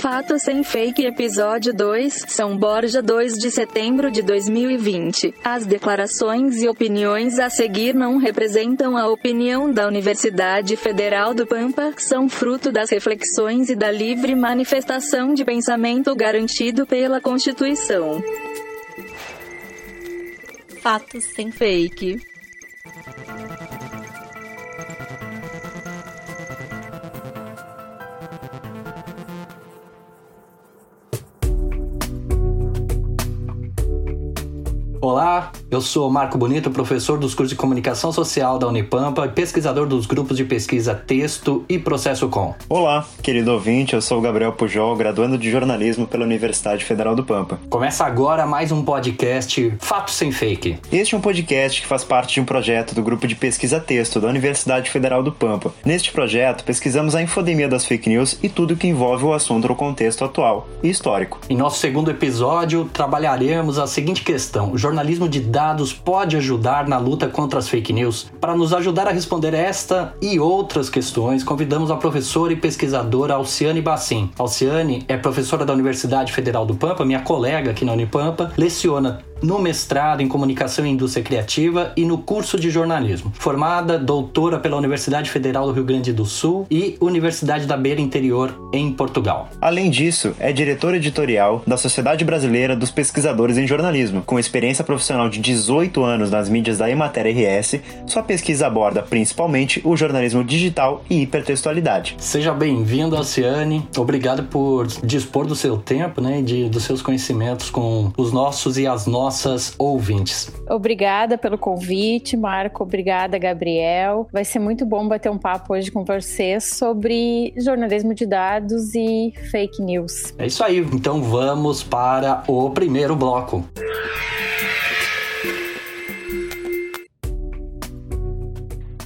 Fato Sem Fake Episódio 2, São Borja 2 de setembro de 2020. As declarações e opiniões a seguir não representam a opinião da Universidade Federal do Pampa, são fruto das reflexões e da livre manifestação de pensamento garantido pela Constituição. Fatos Sem Fake. Olá, eu sou Marco Bonito, professor dos cursos de Comunicação Social da Unipampa e pesquisador dos grupos de pesquisa Texto e Processo Com. Olá, querido ouvinte, eu sou o Gabriel Pujol, graduando de jornalismo pela Universidade Federal do Pampa. Começa agora mais um podcast Fato Sem Fake. Este é um podcast que faz parte de um projeto do grupo de pesquisa Texto da Universidade Federal do Pampa. Neste projeto, pesquisamos a infodemia das fake news e tudo que envolve o assunto no contexto atual e histórico. Em nosso segundo episódio, trabalharemos a seguinte questão: jornalismo de dados pode ajudar na luta contra as fake news? Para nos ajudar a responder esta e outras questões, convidamos a professora e pesquisadora Alciane Bassim. Alciane é professora da Universidade Federal do Pampa, minha colega aqui na Unipampa, leciona no mestrado em Comunicação e Indústria Criativa e no curso de jornalismo. Formada doutora pela Universidade Federal do Rio Grande do Sul e Universidade da Beira Interior em Portugal. Além disso, é diretora editorial da Sociedade Brasileira dos Pesquisadores em Jornalismo. Com experiência profissional de 18 anos nas mídias da Emater RS, sua pesquisa aborda principalmente o jornalismo digital e hipertextualidade. Seja bem-vindo, Alciane. Obrigado por dispor do seu tempo, né, de, dos seus conhecimentos com os nossos e as nossas nossas ouvintes. Obrigada pelo convite, Marco. Obrigada, Gabriel. Vai ser muito bom bater um papo hoje com vocês sobre jornalismo de dados e fake news. É isso aí. Então vamos para o primeiro bloco.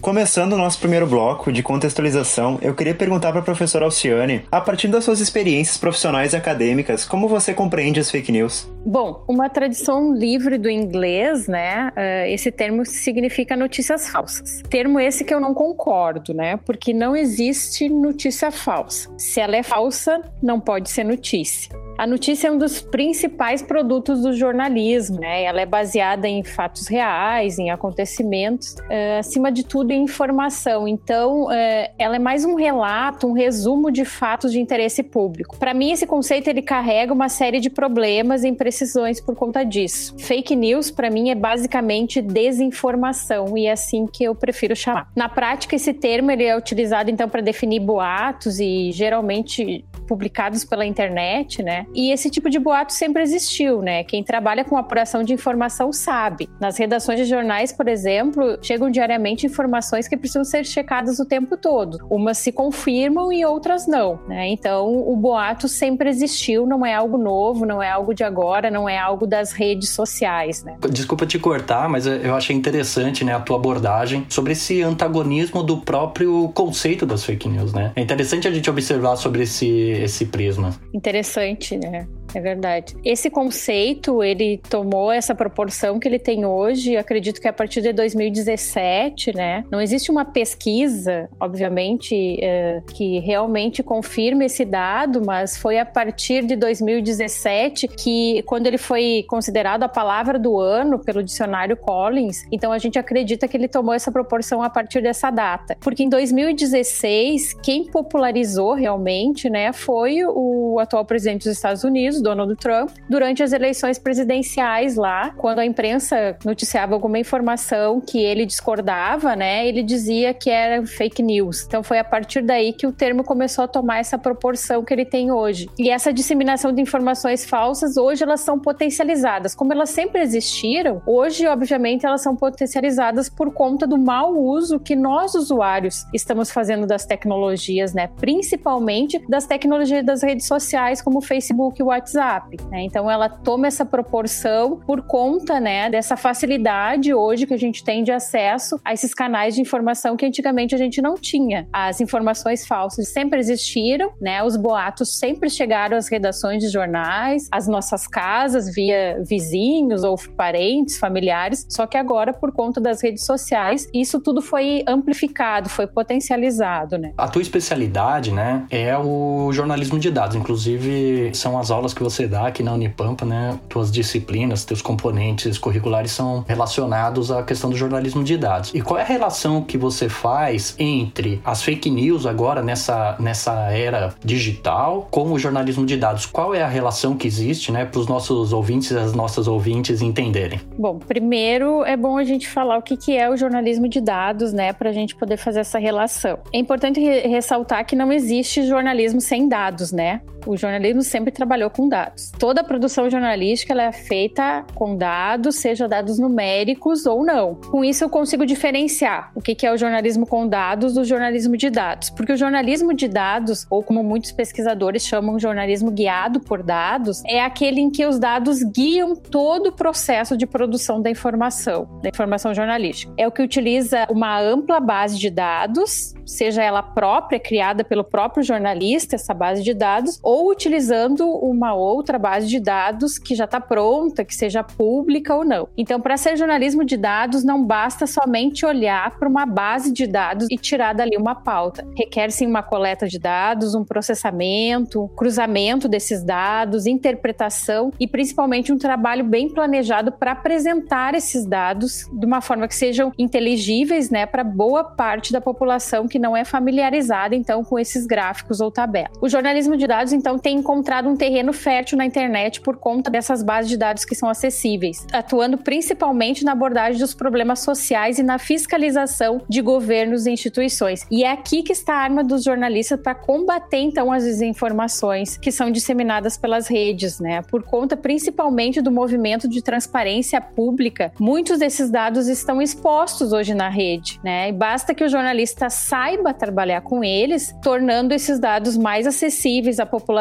Começando o nosso primeiro bloco de contextualização, eu queria perguntar para a professora Alciane, a partir das suas experiências profissionais e acadêmicas, como você compreende as fake news? Bom, uma tradição livre do inglês, né? Uh, esse termo significa notícias falsas. Termo esse que eu não concordo, né? Porque não existe notícia falsa. Se ela é falsa, não pode ser notícia. A notícia é um dos principais produtos do jornalismo, né? Ela é baseada em fatos reais, em acontecimentos, uh, acima de tudo em informação. Então, uh, ela é mais um relato, um resumo de fatos de interesse público. Para mim, esse conceito ele carrega uma série de problemas e imprecisões por conta disso. Fake news, para mim, é basicamente desinformação e é assim que eu prefiro chamar. Na prática, esse termo ele é utilizado então para definir boatos e geralmente publicados pela internet, né? E esse tipo de boato sempre existiu, né? Quem trabalha com apuração de informação sabe. Nas redações de jornais, por exemplo, chegam diariamente informações que precisam ser checadas o tempo todo. Umas se confirmam e outras não, né? Então, o boato sempre existiu, não é algo novo, não é algo de agora, não é algo das redes sociais, né? Desculpa te cortar, mas eu achei interessante, né, a tua abordagem sobre esse antagonismo do próprio conceito das fake news, né? É interessante a gente observar sobre esse esse prisma. Interessante, né? É verdade. Esse conceito, ele tomou essa proporção que ele tem hoje, acredito que a partir de 2017, né? Não existe uma pesquisa, obviamente, é, que realmente confirme esse dado, mas foi a partir de 2017 que, quando ele foi considerado a palavra do ano pelo dicionário Collins, então a gente acredita que ele tomou essa proporção a partir dessa data. Porque em 2016, quem popularizou realmente, né, foi o atual presidente dos Estados Unidos, Donald Trump, durante as eleições presidenciais lá, quando a imprensa noticiava alguma informação que ele discordava, né, ele dizia que era fake news. Então foi a partir daí que o termo começou a tomar essa proporção que ele tem hoje. E essa disseminação de informações falsas, hoje elas são potencializadas. Como elas sempre existiram, hoje, obviamente, elas são potencializadas por conta do mau uso que nós, usuários, estamos fazendo das tecnologias, né? Principalmente das tecnologias das redes sociais, como Facebook e WhatsApp. Né? Então ela toma essa proporção por conta né, dessa facilidade hoje que a gente tem de acesso a esses canais de informação que antigamente a gente não tinha. As informações falsas sempre existiram, né? Os boatos sempre chegaram às redações de jornais, às nossas casas, via vizinhos ou parentes, familiares, só que agora, por conta das redes sociais, isso tudo foi amplificado, foi potencializado, né? A tua especialidade, né, é o jornalismo de dados. Inclusive, são as aulas que você dá aqui na Unipampa, né? Tuas disciplinas, teus componentes curriculares são relacionados à questão do jornalismo de dados. E qual é a relação que você faz entre as fake news agora nessa, nessa era digital com o jornalismo de dados? Qual é a relação que existe, né, para os nossos ouvintes e as nossas ouvintes entenderem? Bom, primeiro é bom a gente falar o que, que é o jornalismo de dados, né, para a gente poder fazer essa relação. É importante re ressaltar que não existe jornalismo sem dados, né? O jornalismo sempre trabalhou com dados. Toda a produção jornalística ela é feita com dados, seja dados numéricos ou não. Com isso eu consigo diferenciar o que é o jornalismo com dados do jornalismo de dados, porque o jornalismo de dados, ou como muitos pesquisadores chamam, jornalismo guiado por dados, é aquele em que os dados guiam todo o processo de produção da informação, da informação jornalística. É o que utiliza uma ampla base de dados, seja ela própria, criada pelo próprio jornalista, essa base de dados, ou utilizando uma outra base de dados que já está pronta, que seja pública ou não. Então, para ser jornalismo de dados, não basta somente olhar para uma base de dados e tirar dali uma pauta. Requer-se uma coleta de dados, um processamento, cruzamento desses dados, interpretação e principalmente um trabalho bem planejado para apresentar esses dados de uma forma que sejam inteligíveis, né, para boa parte da população que não é familiarizada então com esses gráficos ou tabelas. O jornalismo de dados então tem encontrado um terreno fértil na internet por conta dessas bases de dados que são acessíveis, atuando principalmente na abordagem dos problemas sociais e na fiscalização de governos e instituições. E é aqui que está a arma dos jornalistas para combater então as desinformações que são disseminadas pelas redes, né? Por conta principalmente do movimento de transparência pública, muitos desses dados estão expostos hoje na rede, né? E basta que o jornalista saiba trabalhar com eles, tornando esses dados mais acessíveis à população,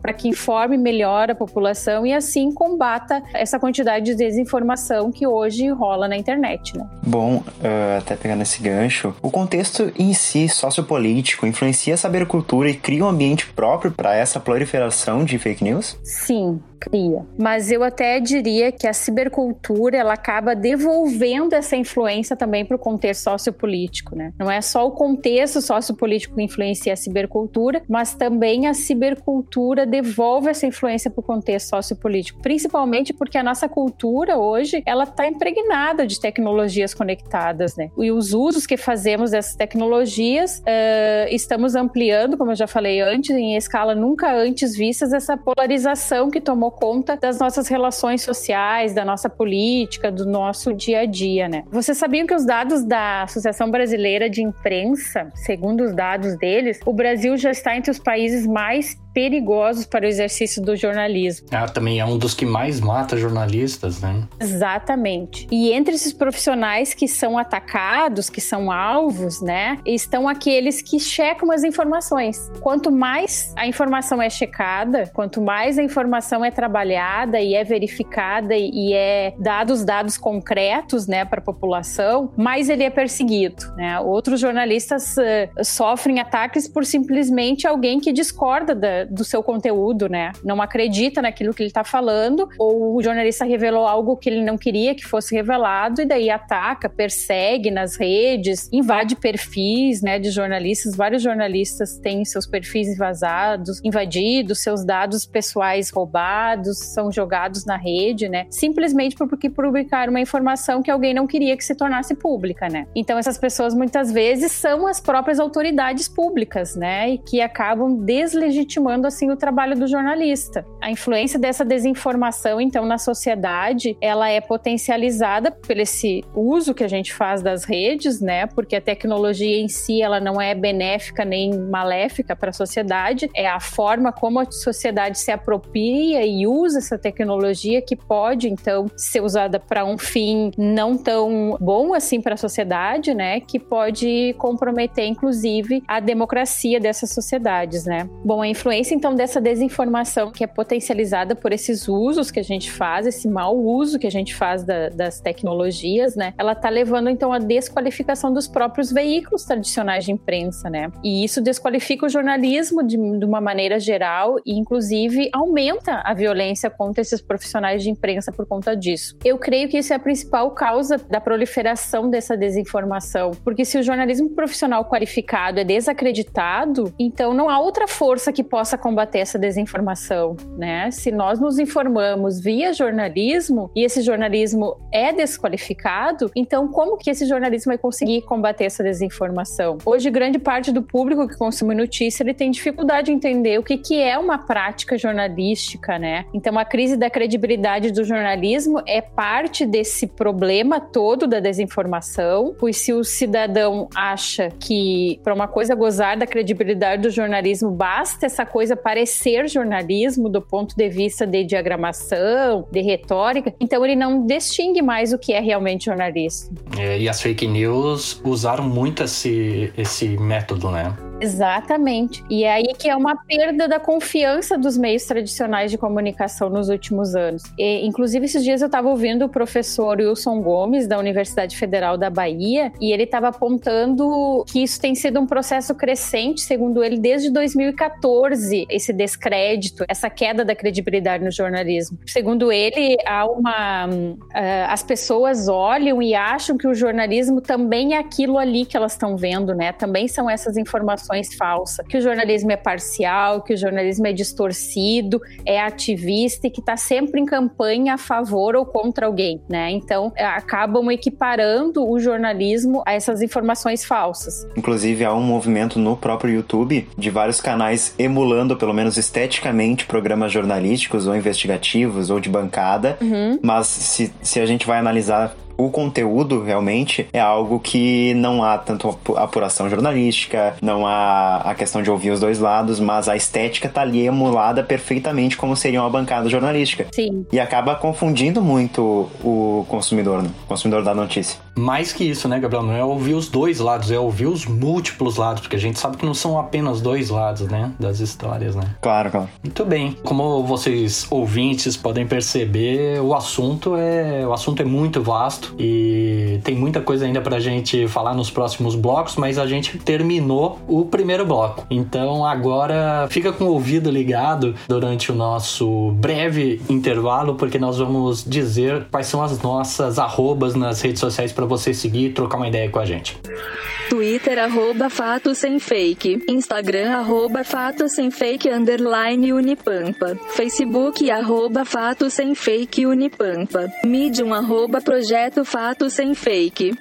para que informe melhor a população e assim combata essa quantidade de desinformação que hoje rola na internet. Né? Bom, uh, até pegando esse gancho, o contexto em si sociopolítico influencia a saber cultura e cria um ambiente próprio para essa proliferação de fake news? Sim, cria. Mas eu até diria que a cibercultura ela acaba devolvendo essa influência também para o contexto sociopolítico, né? Não é só o contexto sociopolítico que influencia a cibercultura, mas também a cibercultura devolve essa influência para o contexto sociopolítico, principalmente porque a nossa cultura hoje ela está impregnada de tecnologias conectadas, né? E os usos que fazemos dessas tecnologias uh, estamos ampliando, como eu já falei antes, em escala nunca antes vistas essa polarização que tomou tomou conta das nossas relações sociais, da nossa política, do nosso dia a dia, né? Vocês sabiam que os dados da Associação Brasileira de Imprensa, segundo os dados deles, o Brasil já está entre os países mais perigosos para o exercício do jornalismo. Ah, também é um dos que mais mata jornalistas, né? Exatamente. E entre esses profissionais que são atacados, que são alvos, né, estão aqueles que checam as informações. Quanto mais a informação é checada, quanto mais a informação é trabalhada e é verificada e é dados dados concretos, né, para a população, mais ele é perseguido, né? Outros jornalistas uh, sofrem ataques por simplesmente alguém que discorda da, do seu conteúdo, né? Não acredita naquilo que ele está falando, ou o jornalista revelou algo que ele não queria que fosse revelado, e daí ataca, persegue nas redes, invade perfis, né, de jornalistas. Vários jornalistas têm seus perfis vazados, invadidos, seus dados pessoais roubados, são jogados na rede, né? Simplesmente porque publicaram uma informação que alguém não queria que se tornasse pública, né? Então essas pessoas muitas vezes são as próprias autoridades públicas, né? E que acabam deslegitimando assim o trabalho do jornalista. A influência dessa desinformação, então, na sociedade, ela é potencializada pelo esse uso que a gente faz das redes, né? Porque a tecnologia em si, ela não é benéfica nem maléfica para a sociedade, é a forma como a sociedade se apropria e usa essa tecnologia que pode, então, ser usada para um fim não tão bom assim para a sociedade, né? Que pode comprometer, inclusive, a democracia dessas sociedades, né? Bom, a influência decorrência então dessa desinformação que é potencializada por esses usos que a gente faz, esse mau uso que a gente faz da, das tecnologias, né? Ela está levando então à desqualificação dos próprios veículos tradicionais de imprensa, né? E isso desqualifica o jornalismo de, de uma maneira geral e inclusive aumenta a violência contra esses profissionais de imprensa por conta disso. Eu creio que isso é a principal causa da proliferação dessa desinformação, porque se o jornalismo profissional qualificado é desacreditado, então não há outra força que possa combater essa desinformação, né? Se nós nos informamos via jornalismo e esse jornalismo é desqualificado, então como que esse jornalismo vai conseguir combater essa desinformação? Hoje grande parte do público que consome notícia ele tem dificuldade de entender o que, que é uma prática jornalística, né? Então a crise da credibilidade do jornalismo é parte desse problema todo da desinformação, pois se o cidadão acha que para uma coisa gozar da credibilidade do jornalismo basta essa coisa parecer jornalismo do ponto de vista de diagramação, de retórica, então ele não distingue mais o que é realmente jornalismo. É, e as fake news usaram muito esse, esse método, né? Exatamente. E é aí que é uma perda da confiança dos meios tradicionais de comunicação nos últimos anos. E, inclusive, esses dias eu estava ouvindo o professor Wilson Gomes, da Universidade Federal da Bahia, e ele estava apontando que isso tem sido um processo crescente, segundo ele, desde 2014, esse descrédito, essa queda da credibilidade no jornalismo. Segundo ele, há uma. Uh, as pessoas olham e acham que o jornalismo também é aquilo ali que elas estão vendo, né? Também são essas informações informações falsas, que o jornalismo é parcial, que o jornalismo é distorcido, é ativista e que está sempre em campanha a favor ou contra alguém, né? Então é, acabam equiparando o jornalismo a essas informações falsas. Inclusive há um movimento no próprio YouTube de vários canais emulando, pelo menos esteticamente, programas jornalísticos ou investigativos ou de bancada, uhum. mas se, se a gente vai analisar o conteúdo realmente é algo que não há tanto apuração jornalística, não há a questão de ouvir os dois lados, mas a estética tá ali emulada perfeitamente como seria uma bancada jornalística. Sim. E acaba confundindo muito o consumidor, né? o consumidor da notícia. Mais que isso, né, Gabriel? Não é ouvir os dois lados, é ouvir os múltiplos lados, porque a gente sabe que não são apenas dois lados, né, das histórias, né? Claro, claro. Muito bem. Como vocês ouvintes podem perceber, o assunto é o assunto é muito vasto e tem muita coisa ainda pra gente falar nos próximos blocos, mas a gente terminou o primeiro bloco. Então agora fica com o ouvido ligado durante o nosso breve intervalo, porque nós vamos dizer quais são as nossas arrobas nas redes sociais para você seguir e trocar uma ideia com a gente. Twitter, arroba Fato Sem Fake. Instagram, arroba Fato Sem Fake, underline Unipampa. Facebook, arroba Fato Sem Fake Unipampa. Medium, arroba Projeto Fato Sem Fake.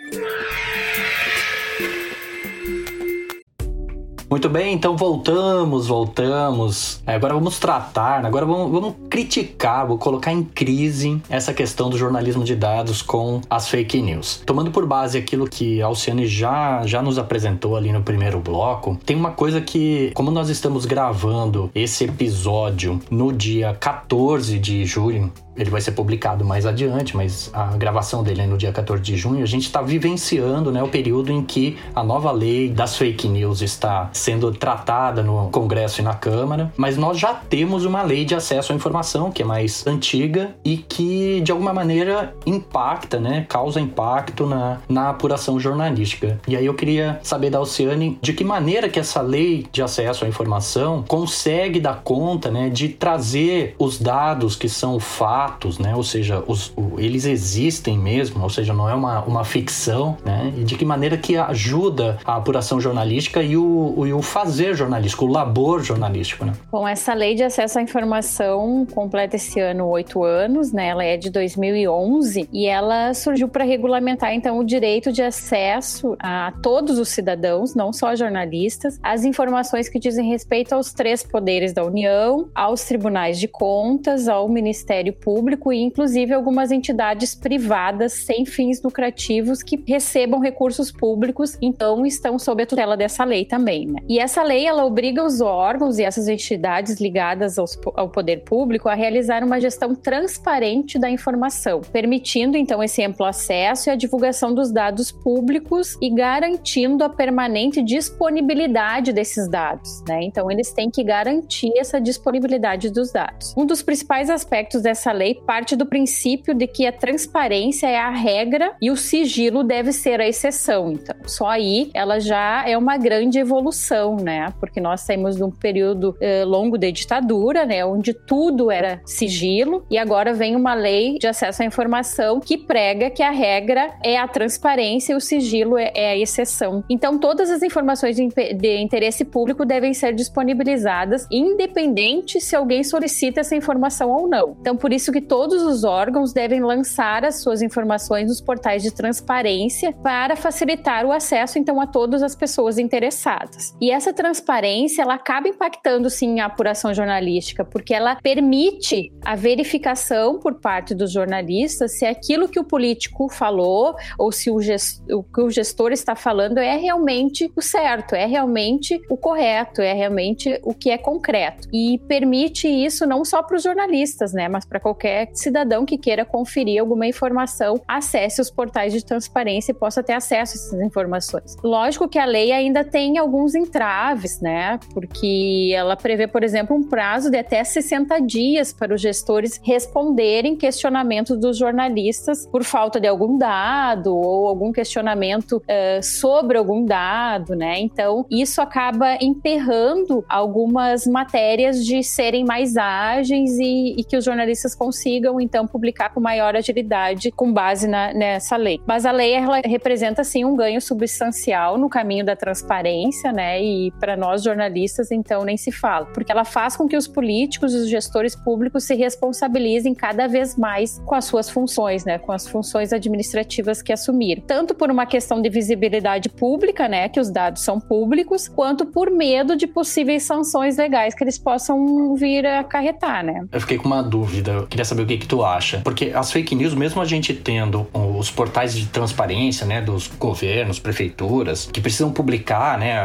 Muito bem, então voltamos, voltamos. É, agora vamos tratar, agora vamos, vamos, criticar, vou colocar em crise essa questão do jornalismo de dados com as fake news. Tomando por base aquilo que a Alciane já, já nos apresentou ali no primeiro bloco, tem uma coisa que, como nós estamos gravando esse episódio no dia 14 de julho, ele vai ser publicado mais adiante, mas a gravação dele é no dia 14 de junho. A gente está vivenciando né, o período em que a nova lei das fake news está sendo tratada no Congresso e na Câmara, mas nós já temos uma lei de acesso à informação que é mais antiga e que de alguma maneira impacta, né, causa impacto na, na apuração jornalística. E aí eu queria saber da Oceane de que maneira que essa lei de acesso à informação consegue dar conta né, de trazer os dados que são fatos fatos, né? Ou seja, os, o, eles existem mesmo, ou seja, não é uma, uma ficção, né? E de que maneira que ajuda a apuração jornalística e o, o, e o fazer jornalístico, o labor jornalístico, né? Bom, essa lei de acesso à informação completa esse ano oito anos, né? Ela é de 2011 e ela surgiu para regulamentar, então, o direito de acesso a todos os cidadãos, não só jornalistas, às informações que dizem respeito aos três poderes da União, aos tribunais de contas, ao Ministério Público público e, inclusive, algumas entidades privadas sem fins lucrativos que recebam recursos públicos, então estão sob a tutela dessa lei também. Né? E essa lei ela obriga os órgãos e essas entidades ligadas aos, ao poder público a realizar uma gestão transparente da informação, permitindo então esse amplo acesso e a divulgação dos dados públicos e garantindo a permanente disponibilidade desses dados. Né? Então eles têm que garantir essa disponibilidade dos dados. Um dos principais aspectos dessa lei parte do princípio de que a transparência é a regra e o sigilo deve ser a exceção. Então, só aí ela já é uma grande evolução, né? Porque nós saímos de um período eh, longo de ditadura, né? Onde tudo era sigilo e agora vem uma lei de acesso à informação que prega que a regra é a transparência e o sigilo é, é a exceção. Então, todas as informações de, de interesse público devem ser disponibilizadas, independente se alguém solicita essa informação ou não. Então, por isso que todos os órgãos devem lançar as suas informações nos portais de transparência para facilitar o acesso, então, a todas as pessoas interessadas. E essa transparência, ela acaba impactando, sim, a apuração jornalística, porque ela permite a verificação por parte dos jornalistas se aquilo que o político falou ou se o, o que o gestor está falando é realmente o certo, é realmente o correto, é realmente o que é concreto. E permite isso não só para os jornalistas, né, mas para qualquer cidadão que queira conferir alguma informação, acesse os portais de transparência e possa ter acesso a essas informações. Lógico que a lei ainda tem alguns entraves, né, porque ela prevê, por exemplo, um prazo de até 60 dias para os gestores responderem questionamentos dos jornalistas por falta de algum dado ou algum questionamento uh, sobre algum dado, né? Então, isso acaba emperrando algumas matérias de serem mais ágeis e, e que os jornalistas consigam, então, publicar com maior agilidade com base na, nessa lei. Mas a lei, ela representa, sim, um ganho substancial no caminho da transparência, né? E para nós jornalistas, então, nem se fala. Porque ela faz com que os políticos e os gestores públicos se responsabilizem cada vez mais com as suas funções, né? Com as funções administrativas que assumiram. Tanto por uma questão de visibilidade pública, né? Que os dados são públicos, quanto por medo de possíveis sanções legais que eles possam vir a acarretar, né? Eu fiquei com uma dúvida, queria saber o que, que tu acha. Porque as fake news, mesmo a gente tendo os portais de transparência, né, dos governos, prefeituras, que precisam publicar, né,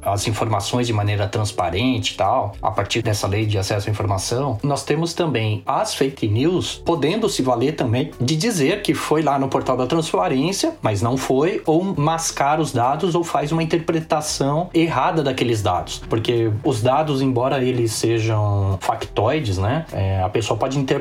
as informações de maneira transparente e tal, a partir dessa lei de acesso à informação, nós temos também as fake news podendo se valer também de dizer que foi lá no portal da transparência, mas não foi, ou mascar os dados ou faz uma interpretação errada daqueles dados. Porque os dados, embora eles sejam factoides, né, é, a pessoa pode interpretar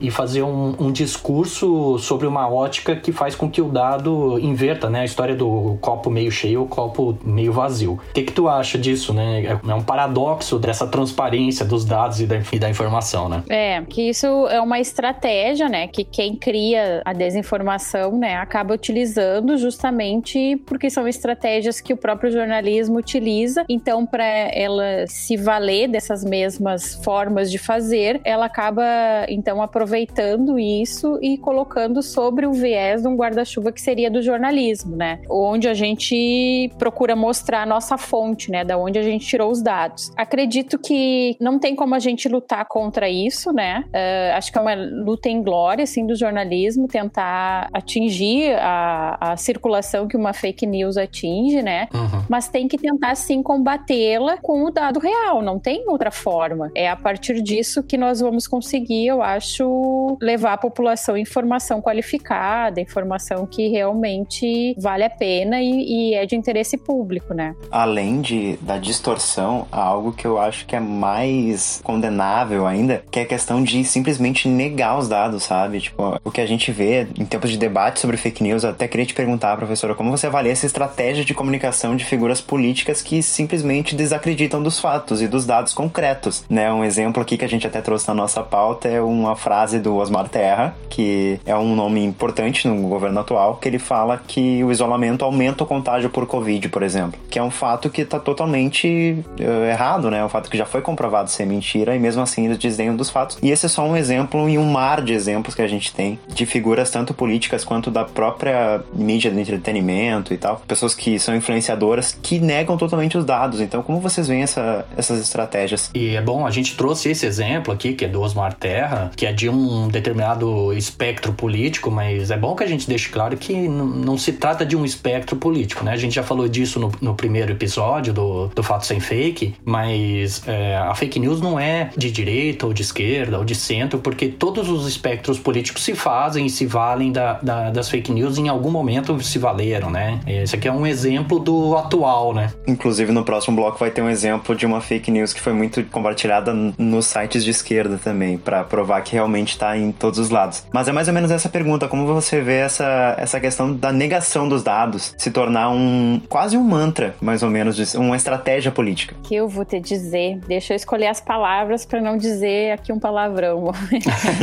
e fazer um, um discurso sobre uma ótica que faz com que o dado inverta, né, a história do copo meio cheio ou copo meio vazio. O que, que tu acha disso, né? É um paradoxo dessa transparência dos dados e da, e da informação, né? É, que isso é uma estratégia, né, que quem cria a desinformação, né, acaba utilizando justamente porque são estratégias que o próprio jornalismo utiliza. Então, para ela se valer dessas mesmas formas de fazer, ela acaba então aproveitando isso e colocando sobre o viés de um guarda-chuva que seria do jornalismo, né? Onde a gente procura mostrar a nossa fonte, né, da onde a gente tirou os dados. Acredito que não tem como a gente lutar contra isso, né? Uh, acho que é uma luta em glória, assim, do jornalismo tentar atingir a, a circulação que uma fake news atinge, né? Uhum. Mas tem que tentar, sim, combatê-la com o dado real, não tem outra forma. É a partir disso que nós vamos conseguir, eu acho, levar a população informação qualificada, informação que realmente vale a pena e, e é de interesse público, né? Além de, da distorção, há algo que eu acho que é mais condenável ainda, que é a questão de simplesmente negar os dados, sabe? Tipo, o que a gente vê em tempos de debate sobre fake news, eu até queria te perguntar, professora, como você avalia essa estratégia de comunicação de figuras políticas que simplesmente desacreditam dos fatos e dos dados concretos, né? Um exemplo aqui que a gente até trouxe na nossa pauta é uma frase do Osmar Terra, que é um nome importante no governo atual, que ele fala que o isolamento aumenta o contágio por Covid, por exemplo, que é um fato que está totalmente uh, errado, né? Um fato que já foi comprovado ser mentira e mesmo assim eles desdenham dos fatos. E esse é só um exemplo em um mar de exemplos que a gente tem de figuras tanto políticas quanto da própria mídia de entretenimento e tal, pessoas que são influenciadoras que negam totalmente os dados. Então, como vocês veem essa, essas estratégias? E é bom, a gente trouxe esse exemplo aqui, que é do Osmar Terra, que é de um determinado espectro político, mas é bom que a gente deixe claro que não se trata de um espectro político, né? A gente já falou disso no, no primeiro episódio do, do Fato Sem Fake, mas é, a fake news não é de direita ou de esquerda ou de centro, porque todos os espectros políticos se fazem e se valem da, da, das fake news em algum momento se valeram, né? Esse aqui é um exemplo do atual, né? Inclusive no próximo bloco vai ter um exemplo de uma fake news que foi muito compartilhada nos sites de esquerda também, para provar que realmente está em todos os lados. Mas é mais ou menos essa pergunta, como você vê essa, essa questão da negação dos dados se tornar um quase um mantra, mais ou menos, uma estratégia política? Que eu vou te dizer, deixa eu escolher as palavras para não dizer aqui um palavrão.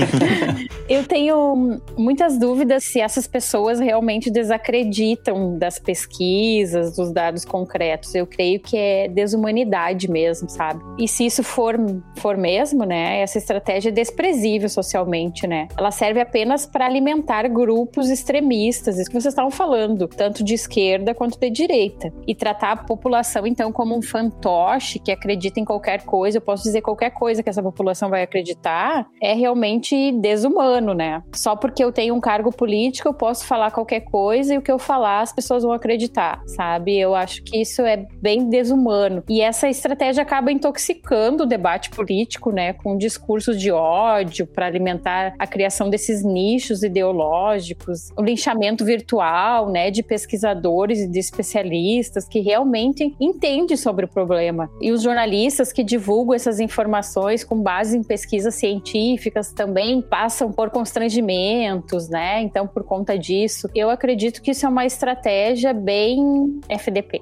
eu tenho muitas dúvidas se essas pessoas realmente desacreditam das pesquisas, dos dados concretos. Eu creio que é desumanidade mesmo, sabe? E se isso for, for mesmo, né, essa estratégia desprezível socialmente, né? Ela serve apenas para alimentar grupos extremistas, isso que vocês estavam falando, tanto de esquerda quanto de direita. E tratar a população, então, como um fantoche que acredita em qualquer coisa, eu posso dizer qualquer coisa que essa população vai acreditar, é realmente desumano, né? Só porque eu tenho um cargo político, eu posso falar qualquer coisa e o que eu falar as pessoas vão acreditar, sabe? Eu acho que isso é bem desumano. E essa estratégia acaba intoxicando o debate político, né, com discursos de ódio para alimentar a criação desses nichos ideológicos, o linchamento virtual, né, de pesquisadores e de especialistas que realmente entendem sobre o problema. E os jornalistas que divulgam essas informações com base em pesquisas científicas também passam por constrangimentos, né? Então, por conta disso, eu acredito que isso é uma estratégia bem FDP.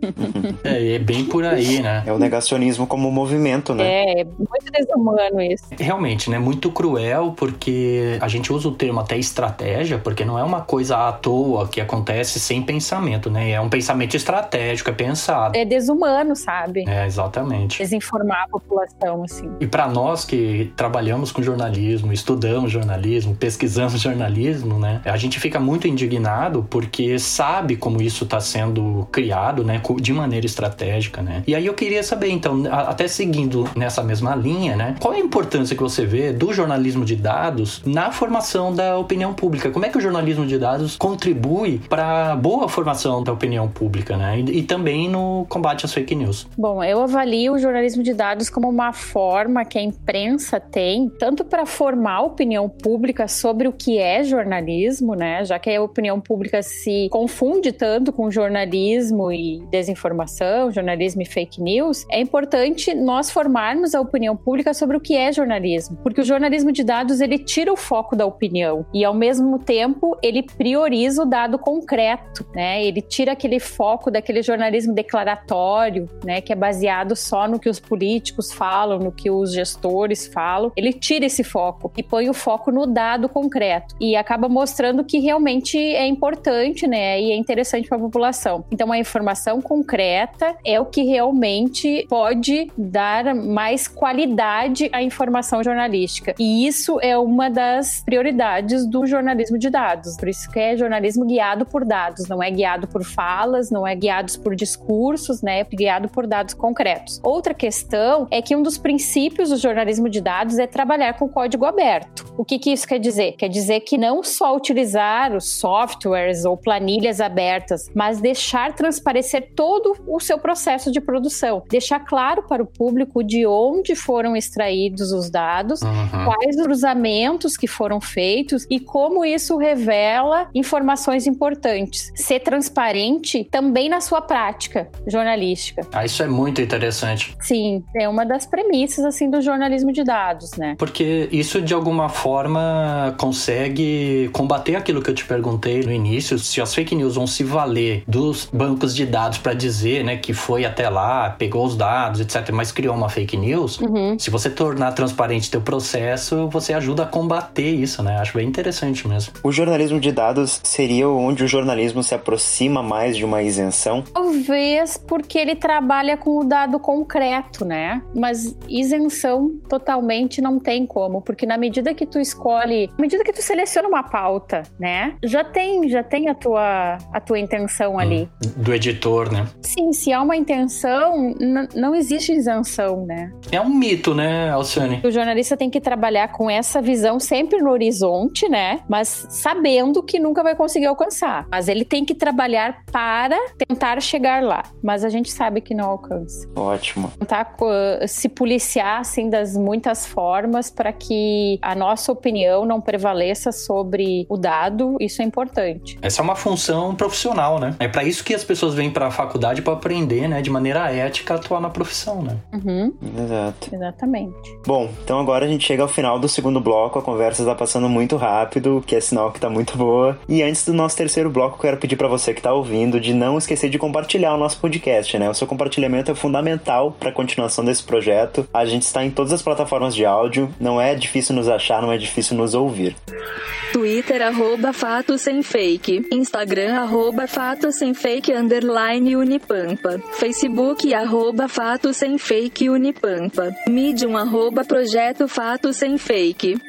é, é bem por aí, né? É o negacionismo como movimento, né? É, é muito desumano isso. Realmente, né? Muito cruel, porque a gente usa o termo até estratégia, porque não é uma coisa à toa que acontece sem pensamento, né? É um pensamento estratégico, é pensado. É desumano, sabe? É, exatamente. Desinformar a população, assim. E para nós que trabalhamos com jornalismo, estudamos jornalismo, pesquisamos jornalismo, né? A gente fica muito indignado porque sabe como isso está sendo criado, né? De maneira estratégica, né? E aí eu queria saber, então, até seguindo nessa mesma linha, né? Qual é a importância que você vê do jornalismo de dados na formação da opinião pública? Como é que o jornalismo de dados contribui para boa formação da opinião pública, né? E, e também no combate às fake news. Bom, eu avalio o jornalismo de dados como uma forma que a imprensa tem, tanto para formar a opinião pública sobre o que é jornalismo, né? Já que a opinião pública se confunde tanto com jornalismo e desinformação, jornalismo e fake news, é importante nós formarmos a opinião pública sobre o que é jornalismo, porque o jornalismo de dados ele tira o foco da opinião e ao mesmo tempo ele prioriza o dado concreto, né? Ele tira aquele foco daquele jornalismo declaratório, né, que é baseado só no que os políticos falam, no que os gestores falam. Ele tira esse foco e põe o foco no dado concreto e acaba mostrando que realmente é importante, né, e é interessante para a população. Então a informação concreta é o que realmente pode dar mais qualidade à informação jornalística. E isso é uma das prioridades do jornalismo de dados. Por isso que é jornalismo guiado por dados, não é guiado por falas, não é guiado por discursos, né, é guiado por dados concretos. Outra questão é que um dos princípios do jornalismo de dados é trabalhar com código aberto. O que, que isso quer dizer? Quer dizer que não só utilizar os softwares ou planilhas abertas, mas deixar transparecer todo o seu processo de produção, deixar claro para o público de onde foram extraídos os dados, uhum. quais os cruzamentos que foram feitos e como isso revela informações importantes. Ser transparente também na sua prática jornalística. Ah, isso é muito interessante. Sim, é uma das premissas assim do jornalismo de dados, né? Porque isso de alguma forma consegue combater aquilo que eu te perguntei no início, se as fake news vão se valer dos bancos de dados para dizer, né, que foi até lá, pegou os dados, etc, mas criou uma fake news. Uhum. Se você tornar transparente teu processo, você ajuda a combater isso, né? Acho bem interessante mesmo. O jornalismo de dados seria onde o jornalismo se aproxima mais de uma isenção? Talvez porque ele trabalha com o dado concreto, né? Mas isenção totalmente não tem como, porque na medida que tu escolhe, na medida que tu seleciona uma pauta, né? Já tem, já tem a tua a tua intenção ali. Hum, do editor, né? Sim, se há uma intenção, não existe isenção, né? É um mito, né, Alcione? O jornalista tem que trabalhar com essa visão sempre no horizonte, né? Mas sabendo que nunca vai conseguir alcançar. Mas ele tem que trabalhar para tentar chegar lá. Mas a gente sabe que não alcança. Ótimo. Tentar se policiar, assim, das muitas formas para que a nossa opinião não prevaleça sobre o dado. Isso é importante. Essa é uma função profissional, né? É para isso que as pessoas vêm para a faculdade para aprender, né, de maneira ética, atuar na profissão, né? Uhum. Exato. Exatamente. Bom, então agora a gente chega ao final do segundo bloco, a conversa está passando muito rápido, que é sinal que tá muito boa. E antes do nosso terceiro bloco, quero pedir para você que tá ouvindo de não esquecer de compartilhar o nosso podcast, né? O seu compartilhamento é fundamental para a continuação desse projeto. A gente está em todas as plataformas de áudio, não é difícil nos achar, não é difícil nos ouvir. Twitter, arroba Fato Sem Fake. Instagram, arroba Fato Sem Fake, underline Unipampa. Facebook, arroba Fato Sem Fake Unipampa. Medium, arroba Projeto Fato Sem Fake.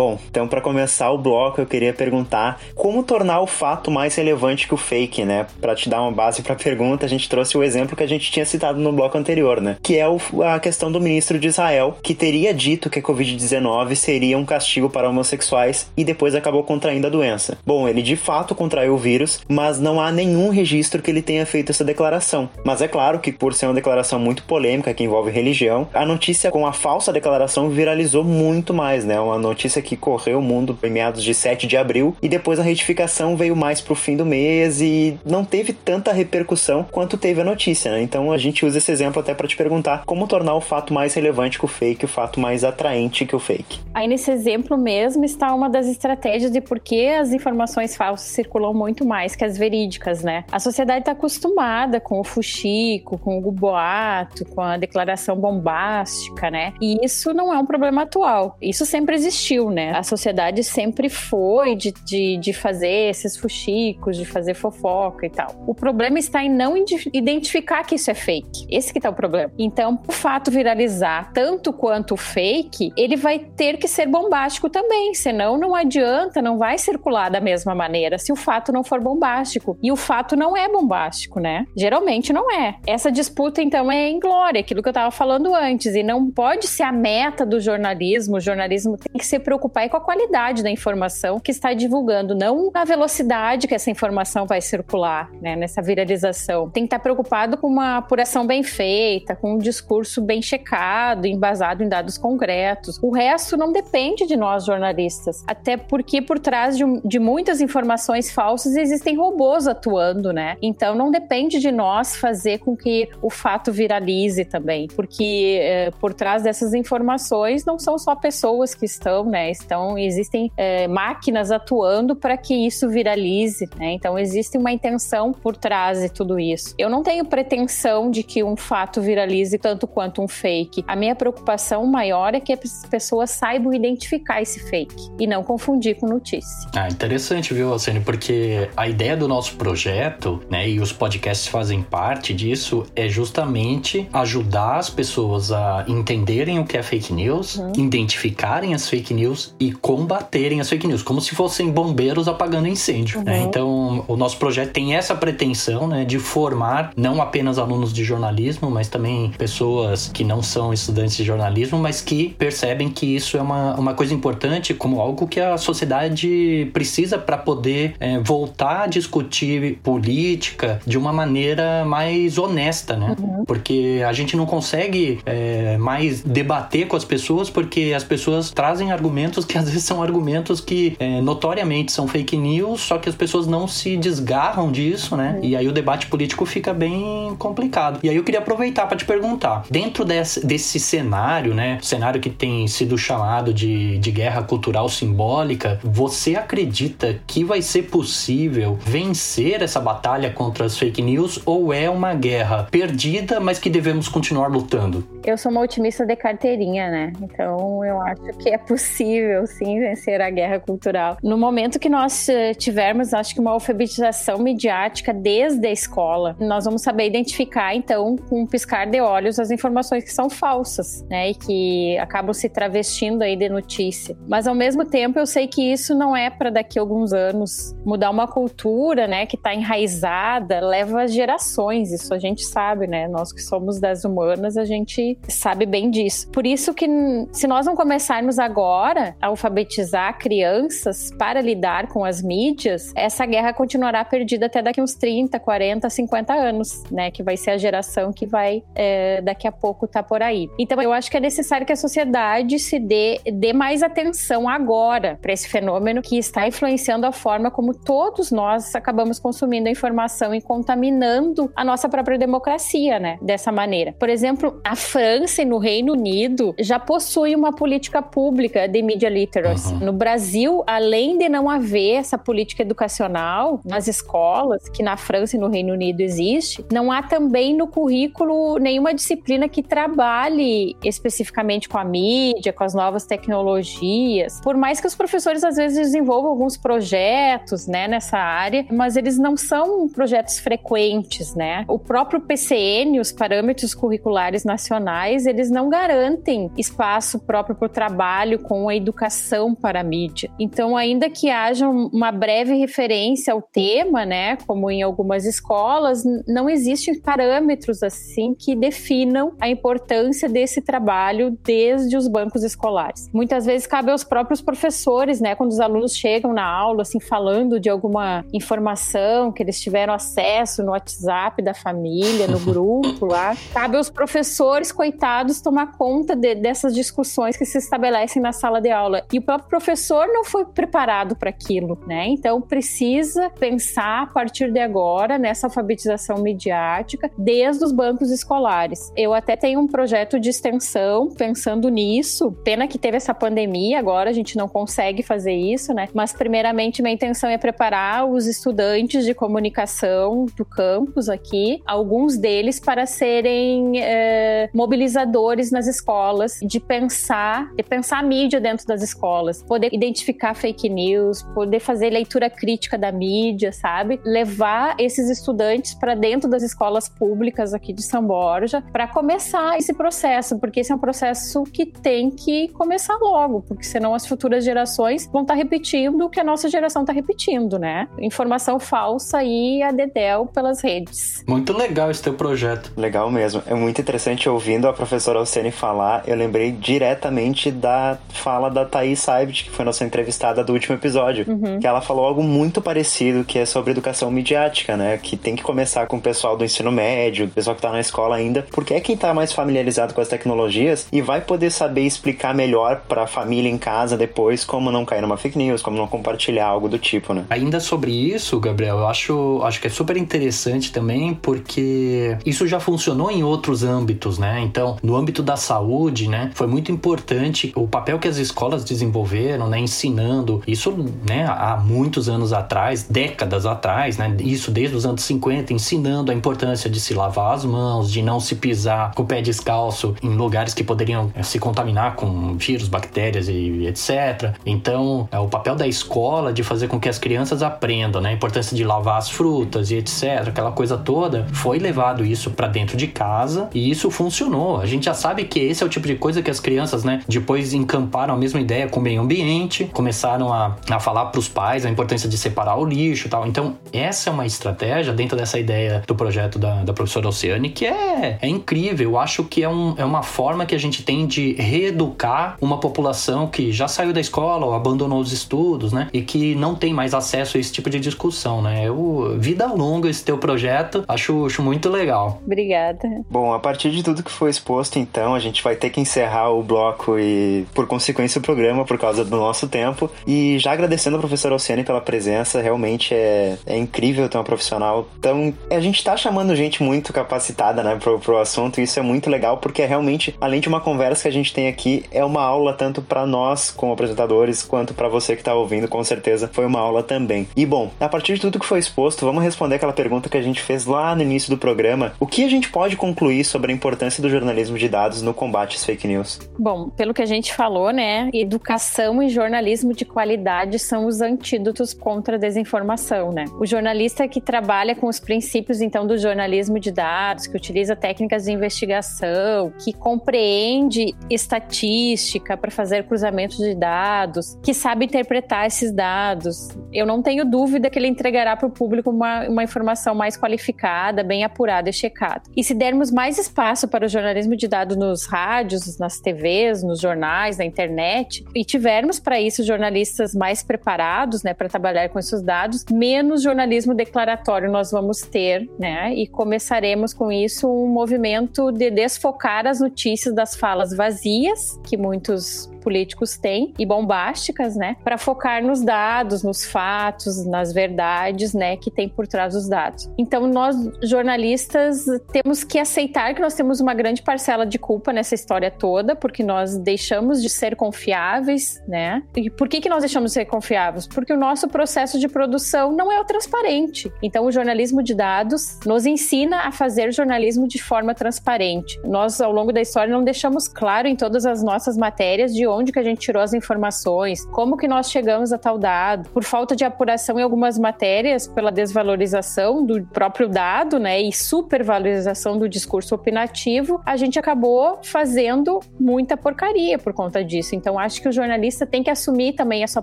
Bom, então para começar o bloco eu queria perguntar como tornar o fato mais relevante que o fake, né? Para te dar uma base para a pergunta, a gente trouxe o exemplo que a gente tinha citado no bloco anterior, né? Que é o, a questão do ministro de Israel, que teria dito que a Covid-19 seria um castigo para homossexuais e depois acabou contraindo a doença. Bom, ele de fato contraiu o vírus, mas não há nenhum registro que ele tenha feito essa declaração. Mas é claro que por ser uma declaração muito polêmica que envolve religião, a notícia com a falsa declaração viralizou muito mais, né? Uma notícia que que correu o mundo em meados de 7 de abril e depois a retificação veio mais pro fim do mês e não teve tanta repercussão quanto teve a notícia, né? Então a gente usa esse exemplo até para te perguntar como tornar o fato mais relevante que o fake, o fato mais atraente que o fake. Aí nesse exemplo mesmo está uma das estratégias de por que as informações falsas circulam muito mais que as verídicas, né? A sociedade está acostumada com o fuxico, com o boato, com a declaração bombástica, né? E isso não é um problema atual. Isso sempre existiu, né? A sociedade sempre foi de, de, de fazer esses fuxicos, de fazer fofoca e tal. O problema está em não identificar que isso é fake. Esse que tá o problema. Então, o fato viralizar tanto quanto o fake, ele vai ter que ser bombástico também, senão não adianta, não vai circular da mesma maneira se o fato não for bombástico. E o fato não é bombástico, né? Geralmente não é. Essa disputa, então, é inglória, aquilo que eu tava falando antes, e não pode ser a meta do jornalismo. O jornalismo tem que se preocupar preocupar com a qualidade da informação que está divulgando, não na velocidade que essa informação vai circular, né, nessa viralização. Tem que estar preocupado com uma apuração bem feita, com um discurso bem checado, embasado em dados concretos. O resto não depende de nós jornalistas, até porque por trás de, de muitas informações falsas existem robôs atuando, né? Então não depende de nós fazer com que o fato viralize também, porque é, por trás dessas informações não são só pessoas que estão, né, então, existem é, máquinas atuando para que isso viralize, né? Então, existe uma intenção por trás de tudo isso. Eu não tenho pretensão de que um fato viralize tanto quanto um fake. A minha preocupação maior é que as pessoas saibam identificar esse fake e não confundir com notícia. Ah, interessante, viu, Alcine? Porque a ideia do nosso projeto, né, e os podcasts fazem parte disso, é justamente ajudar as pessoas a entenderem o que é fake news, uhum. identificarem as fake news e combaterem as fake news, como se fossem bombeiros apagando incêndio. Né? Uhum. Né? Então, o nosso projeto tem essa pretensão né, de formar não apenas alunos de jornalismo, mas também pessoas que não são estudantes de jornalismo, mas que percebem que isso é uma, uma coisa importante, como algo que a sociedade precisa para poder é, voltar a discutir política de uma maneira mais honesta, né? Uhum. Porque a gente não consegue é, mais debater com as pessoas porque as pessoas trazem argumentos argumentos que às vezes são argumentos que é, notoriamente são fake news, só que as pessoas não se desgarram disso, né? E aí o debate político fica bem complicado. E aí eu queria aproveitar para te perguntar, dentro desse, desse cenário, né? Cenário que tem sido chamado de, de guerra cultural simbólica, você acredita que vai ser possível vencer essa batalha contra as fake news ou é uma guerra perdida, mas que devemos continuar lutando? Eu sou uma otimista de carteirinha, né? Então eu acho que é possível possível, sim, vencer a guerra cultural. No momento que nós eh, tivermos, acho que uma alfabetização midiática desde a escola, nós vamos saber identificar, então, com um piscar de olhos, as informações que são falsas, né, e que acabam se travestindo aí de notícia. Mas, ao mesmo tempo, eu sei que isso não é para daqui a alguns anos mudar uma cultura, né, que está enraizada, leva gerações, isso a gente sabe, né, nós que somos das humanas, a gente sabe bem disso. Por isso que, se nós não começarmos agora alfabetizar crianças para lidar com as mídias, essa guerra continuará perdida até daqui uns 30, 40, 50 anos, né? Que vai ser a geração que vai é, daqui a pouco estar tá por aí. Então, eu acho que é necessário que a sociedade se dê, dê mais atenção agora para esse fenômeno que está influenciando a forma como todos nós acabamos consumindo a informação e contaminando a nossa própria democracia, né? Dessa maneira. Por exemplo, a França e no Reino Unido já possuem uma política pública de media literacy. Uhum. No Brasil, além de não haver essa política educacional nas escolas, que na França e no Reino Unido existe, não há também no currículo nenhuma disciplina que trabalhe especificamente com a mídia, com as novas tecnologias. Por mais que os professores às vezes desenvolvam alguns projetos, né, nessa área, mas eles não são projetos frequentes, né? O próprio PCN, os parâmetros curriculares nacionais, eles não garantem espaço próprio para o trabalho com a educação para a mídia. Então, ainda que haja uma breve referência ao tema, né, como em algumas escolas, não existem parâmetros assim que definam a importância desse trabalho desde os bancos escolares. Muitas vezes cabe aos próprios professores, né, quando os alunos chegam na aula assim falando de alguma informação que eles tiveram acesso no WhatsApp da família, no grupo lá, cabe aos professores coitados tomar conta de, dessas discussões que se estabelecem na sala de aula. E o próprio professor não foi preparado para aquilo, né? Então precisa pensar a partir de agora nessa alfabetização midiática desde os bancos escolares. Eu até tenho um projeto de extensão pensando nisso. Pena que teve essa pandemia, agora a gente não consegue fazer isso, né? Mas primeiramente minha intenção é preparar os estudantes de comunicação do campus aqui, alguns deles para serem é, mobilizadores nas escolas, de pensar, de pensar a mídia dentro das escolas, poder identificar fake news, poder fazer leitura crítica da mídia, sabe? Levar esses estudantes para dentro das escolas públicas aqui de São Borja para começar esse processo, porque esse é um processo que tem que começar logo, porque senão as futuras gerações vão estar tá repetindo o que a nossa geração está repetindo, né? Informação falsa e a dedéu pelas redes. Muito legal esse teu projeto. Legal mesmo. É muito interessante ouvindo a professora Alciane falar, eu lembrei diretamente da fala da Thaís Saibit, que foi nossa entrevistada do último episódio, uhum. que ela falou algo muito parecido, que é sobre educação midiática, né? Que tem que começar com o pessoal do ensino médio, o pessoal que tá na escola ainda, porque é quem tá mais familiarizado com as tecnologias e vai poder saber explicar melhor para a família em casa depois como não cair numa fake news, como não compartilhar algo do tipo, né? Ainda sobre isso, Gabriel, eu acho, acho que é super interessante também porque isso já funcionou em outros âmbitos, né? Então, no âmbito da saúde, né, foi muito importante o papel que as escolas desenvolveram, né, ensinando isso, né, há muitos anos atrás, décadas atrás, né, isso desde os anos 50, ensinando a importância de se lavar as mãos, de não se pisar com o pé descalço em lugares que poderiam eh, se contaminar com vírus, bactérias e etc. Então, é o papel da escola de fazer com que as crianças aprendam, né, a importância de lavar as frutas e etc, aquela coisa toda, foi levado isso para dentro de casa e isso funcionou. A gente já sabe que esse é o tipo de coisa que as crianças, né, depois encamparam a mesma ideia com o meio ambiente, começaram a, a falar para os pais a importância de separar o lixo e tal. Então, essa é uma estratégia dentro dessa ideia do projeto da, da professora Oceane que é, é incrível. Eu acho que é, um, é uma forma que a gente tem de reeducar uma população que já saiu da escola ou abandonou os estudos, né? E que não tem mais acesso a esse tipo de discussão, né? Eu, vida longa esse teu projeto, acho, acho muito legal. Obrigada. Bom, a partir de tudo que foi exposto, então, a gente vai ter que encerrar o bloco e, por consequência, programa por causa do nosso tempo. E já agradecendo a professora Alciane pela presença, realmente é, é incrível ter uma profissional tão. A gente tá chamando gente muito capacitada, né, pro, pro assunto, e isso é muito legal, porque é realmente, além de uma conversa que a gente tem aqui, é uma aula tanto para nós, como apresentadores, quanto para você que tá ouvindo, com certeza foi uma aula também. E bom, a partir de tudo que foi exposto, vamos responder aquela pergunta que a gente fez lá no início do programa. O que a gente pode concluir sobre a importância do jornalismo de dados no combate às fake news? Bom, pelo que a gente falou, né? Educação e jornalismo de qualidade são os antídotos contra a desinformação, né? O jornalista que trabalha com os princípios, então, do jornalismo de dados, que utiliza técnicas de investigação, que compreende estatística para fazer cruzamentos de dados, que sabe interpretar esses dados, eu não tenho dúvida que ele entregará para o público uma, uma informação mais qualificada, bem apurada e checada. E se dermos mais espaço para o jornalismo de dados nos rádios, nas TVs, nos jornais, na internet, e tivermos para isso jornalistas mais preparados, né, para trabalhar com esses dados, menos jornalismo declaratório nós vamos ter, né, e começaremos com isso um movimento de desfocar as notícias das falas vazias, que muitos políticos têm e bombásticas, né, para focar nos dados, nos fatos, nas verdades, né, que tem por trás dos dados. Então nós jornalistas temos que aceitar que nós temos uma grande parcela de culpa nessa história toda, porque nós deixamos de ser confiáveis, né? E por que que nós deixamos de ser confiáveis? Porque o nosso processo de produção não é o transparente. Então o jornalismo de dados nos ensina a fazer jornalismo de forma transparente. Nós ao longo da história não deixamos claro em todas as nossas matérias de onde que a gente tirou as informações, como que nós chegamos a tal dado. Por falta de apuração em algumas matérias, pela desvalorização do próprio dado, né, e supervalorização do discurso opinativo, a gente acabou fazendo muita porcaria por conta disso. Então, acho que o jornalista tem que assumir também a sua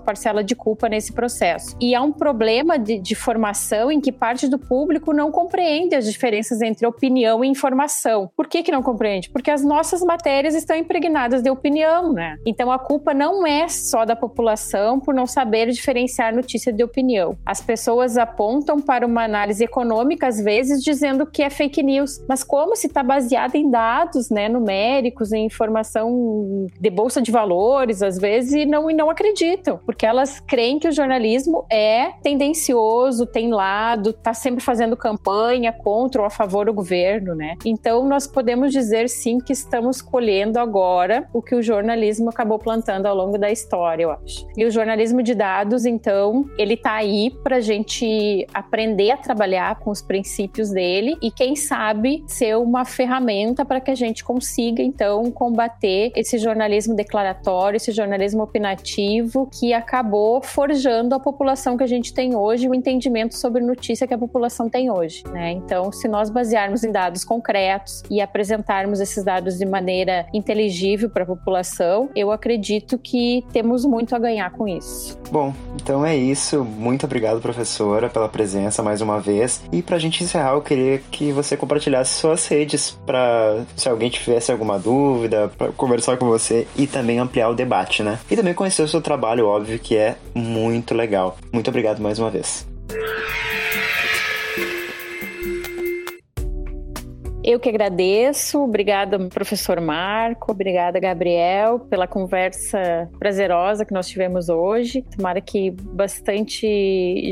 parcela de culpa nesse processo. E há um problema de, de formação em que parte do público não compreende as diferenças entre opinião e informação. Por que que não compreende? Porque as nossas matérias estão impregnadas de opinião, né? Então a culpa não é só da população por não saber diferenciar notícia de opinião. As pessoas apontam para uma análise econômica às vezes dizendo que é fake news, mas como se está baseada em dados, né, numéricos, em informação de bolsa de valores, às vezes e não e não acreditam, porque elas creem que o jornalismo é tendencioso, tem lado, está sempre fazendo campanha contra ou a favor do governo, né? Então nós podemos dizer sim que estamos colhendo agora o que o jornalismo acabou acabou plantando ao longo da história, eu acho. E o jornalismo de dados, então, ele tá aí para a gente aprender a trabalhar com os princípios dele e, quem sabe, ser uma ferramenta para que a gente consiga, então, combater esse jornalismo declaratório, esse jornalismo opinativo que acabou forjando a população que a gente tem hoje, o entendimento sobre notícia que a população tem hoje, né? Então, se nós basearmos em dados concretos e apresentarmos esses dados de maneira inteligível para a população, eu acredito que temos muito a ganhar com isso. Bom, então é isso. Muito obrigado, professora, pela presença mais uma vez. E para a gente encerrar, eu queria que você compartilhasse suas redes para se alguém tivesse alguma dúvida, para conversar com você e também ampliar o debate, né? E também conhecer o seu trabalho, óbvio, que é muito legal. Muito obrigado mais uma vez. Eu que agradeço, obrigada, professor Marco, obrigada, Gabriel, pela conversa prazerosa que nós tivemos hoje. Tomara que bastante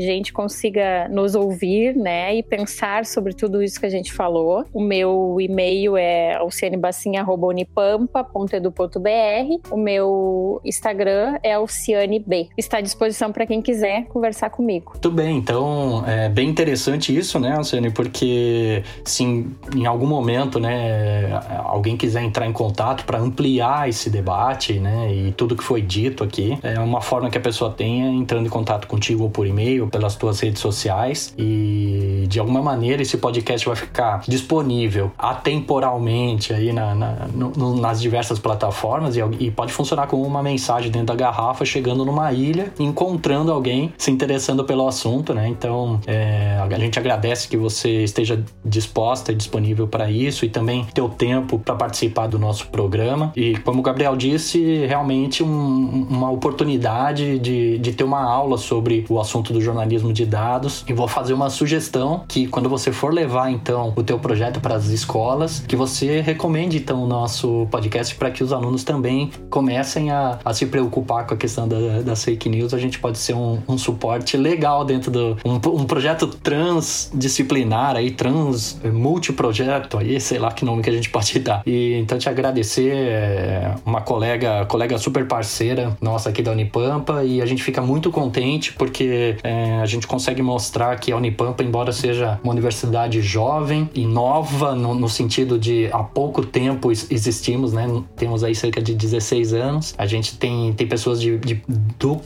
gente consiga nos ouvir, né, e pensar sobre tudo isso que a gente falou. O meu e-mail é alcianebacinha.unipampa.edu.br. O meu Instagram é alcianeb. Está à disposição para quem quiser conversar comigo. Muito bem, então é bem interessante isso, né, Alciane, porque sim, em algum algum momento, né, alguém quiser entrar em contato para ampliar esse debate, né, e tudo que foi dito aqui, é uma forma que a pessoa tenha entrando em contato contigo ou por e-mail, pelas tuas redes sociais e de alguma maneira esse podcast vai ficar disponível atemporalmente aí na, na no, nas diversas plataformas e, e pode funcionar como uma mensagem dentro da garrafa chegando numa ilha, encontrando alguém se interessando pelo assunto, né? Então é, a gente agradece que você esteja disposta e disponível para isso e também ter o tempo para participar do nosso programa. E como o Gabriel disse, realmente um, uma oportunidade de, de ter uma aula sobre o assunto do jornalismo de dados. E vou fazer uma sugestão que quando você for levar então o teu projeto para as escolas, que você recomende então o nosso podcast para que os alunos também comecem a, a, se preocupar com a questão da, das fake news. A gente pode ser um, um suporte legal dentro do um, um projeto transdisciplinar aí, trans multiprojeto aí, sei lá que nome que a gente pode dar. E então te agradecer, é, uma colega, colega super parceira nossa aqui da Unipampa, e a gente fica muito contente porque é, a gente consegue mostrar que a Unipampa, embora seja uma universidade jovem e nova no, no sentido de há pouco tempo existimos, né? Temos aí cerca de 16 anos. A gente tem, tem pessoas de, de do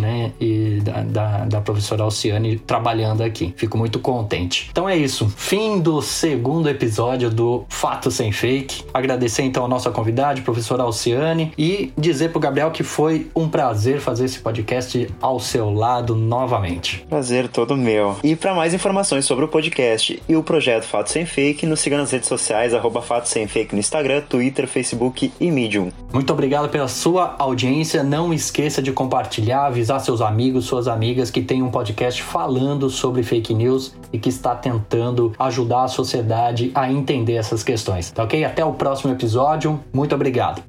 né? E da, da, da professora Alciane trabalhando aqui. Fico muito contente. Então é isso. Fim do segundo episódio do Fato Sem Fake. Agradecer então a nossa convidada, professora Alciane, e dizer pro Gabriel que foi um prazer fazer esse podcast ao seu lado novamente. Prazer todo meu. E para mais informações sobre o podcast e o projeto Fato Sem Fake, nos siga nas redes sociais, arroba Fato Sem Fake no Instagram, Twitter, Facebook e Medium. Muito obrigado pela sua audiência. Não esqueça de compartilhar, avisar seus amigos, suas amigas que tem um podcast falando sobre fake news e que está tentando ajudar a sociedade a entender essas questões. Tá ok? Até o próximo episódio. Muito obrigado.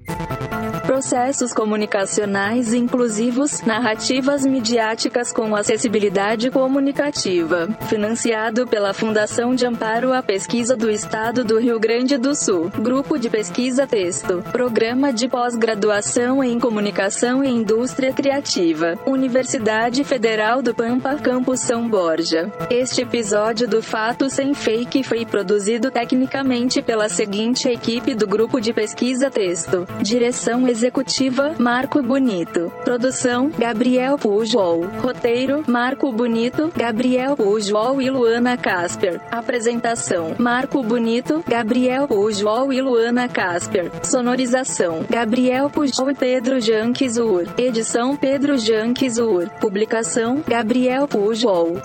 Processos comunicacionais inclusivos, narrativas midiáticas com acessibilidade comunicativa. Financiado pela Fundação de Amparo à Pesquisa do Estado do Rio Grande do Sul. Grupo de Pesquisa Texto. Programa de Pós-Graduação em Comunicação e Indústria Criativa. Universidade Federal do Pampa, Campus São Borja. Este episódio do Fato Sem Fake foi produzido tecnicamente pela seguinte equipe do Grupo de Pesquisa Texto. Direção Executiva, Marco Bonito. Produção, Gabriel Pujol. Roteiro, Marco Bonito, Gabriel Pujol e Luana Casper. Apresentação, Marco Bonito, Gabriel Pujol e Luana Casper. Sonorização, Gabriel Pujol e Pedro Janquizur. Edição Pedro Janquizur. Publicação, Gabriel Pujol.